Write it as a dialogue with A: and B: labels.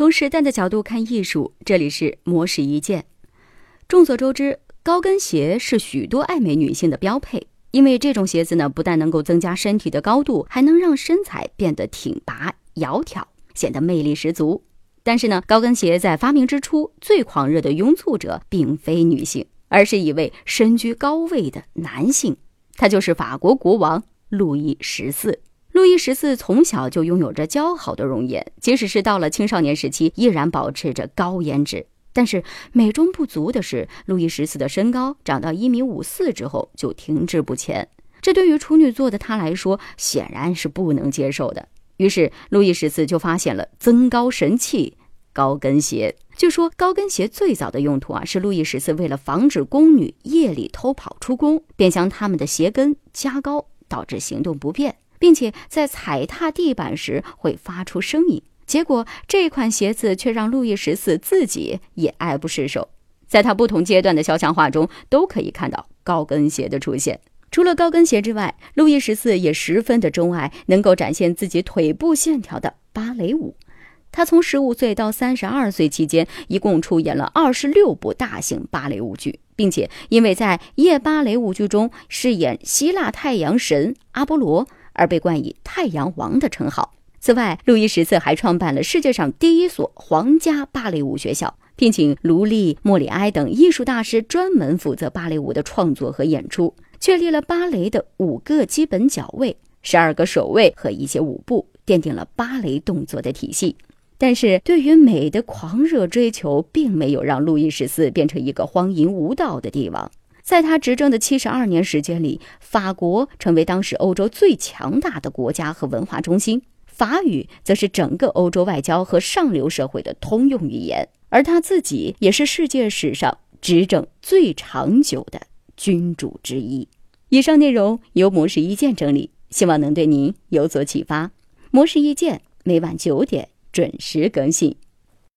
A: 从时代的角度看艺术，这里是魔石一见。众所周知，高跟鞋是许多爱美女性的标配，因为这种鞋子呢，不但能够增加身体的高度，还能让身材变得挺拔窈窕，显得魅力十足。但是呢，高跟鞋在发明之初，最狂热的拥簇者并非女性，而是一位身居高位的男性，他就是法国国王路易十四。路易十四从小就拥有着姣好的容颜，即使是到了青少年时期，依然保持着高颜值。但是美中不足的是，路易十四的身高长到一米五四之后就停滞不前，这对于处女座的他来说显然是不能接受的。于是，路易十四就发现了增高神器——高跟鞋。据说，高跟鞋最早的用途啊，是路易十四为了防止宫女夜里偷跑出宫，便将他们的鞋跟加高，导致行动不便。并且在踩踏地板时会发出声音，结果这款鞋子却让路易十四自己也爱不释手。在他不同阶段的肖像画中，都可以看到高跟鞋的出现。除了高跟鞋之外，路易十四也十分的钟爱能够展现自己腿部线条的芭蕾舞。他从十五岁到三十二岁期间，一共出演了二十六部大型芭蕾舞剧，并且因为在夜芭蕾舞剧中饰演希腊太阳神阿波罗。而被冠以“太阳王”的称号。此外，路易十四还创办了世界上第一所皇家芭蕾舞学校，聘请卢利、莫里埃等艺术大师专门负责芭蕾舞的创作和演出，确立了芭蕾的五个基本脚位、十二个手位和一些舞步，奠定了芭蕾动作的体系。但是，对于美的狂热追求，并没有让路易十四变成一个荒淫无道的帝王。在他执政的七十二年时间里，法国成为当时欧洲最强大的国家和文化中心，法语则是整个欧洲外交和上流社会的通用语言，而他自己也是世界史上执政最长久的君主之一。以上内容由模式意见整理，希望能对您有所启发。模式意见每晚九点准时更新。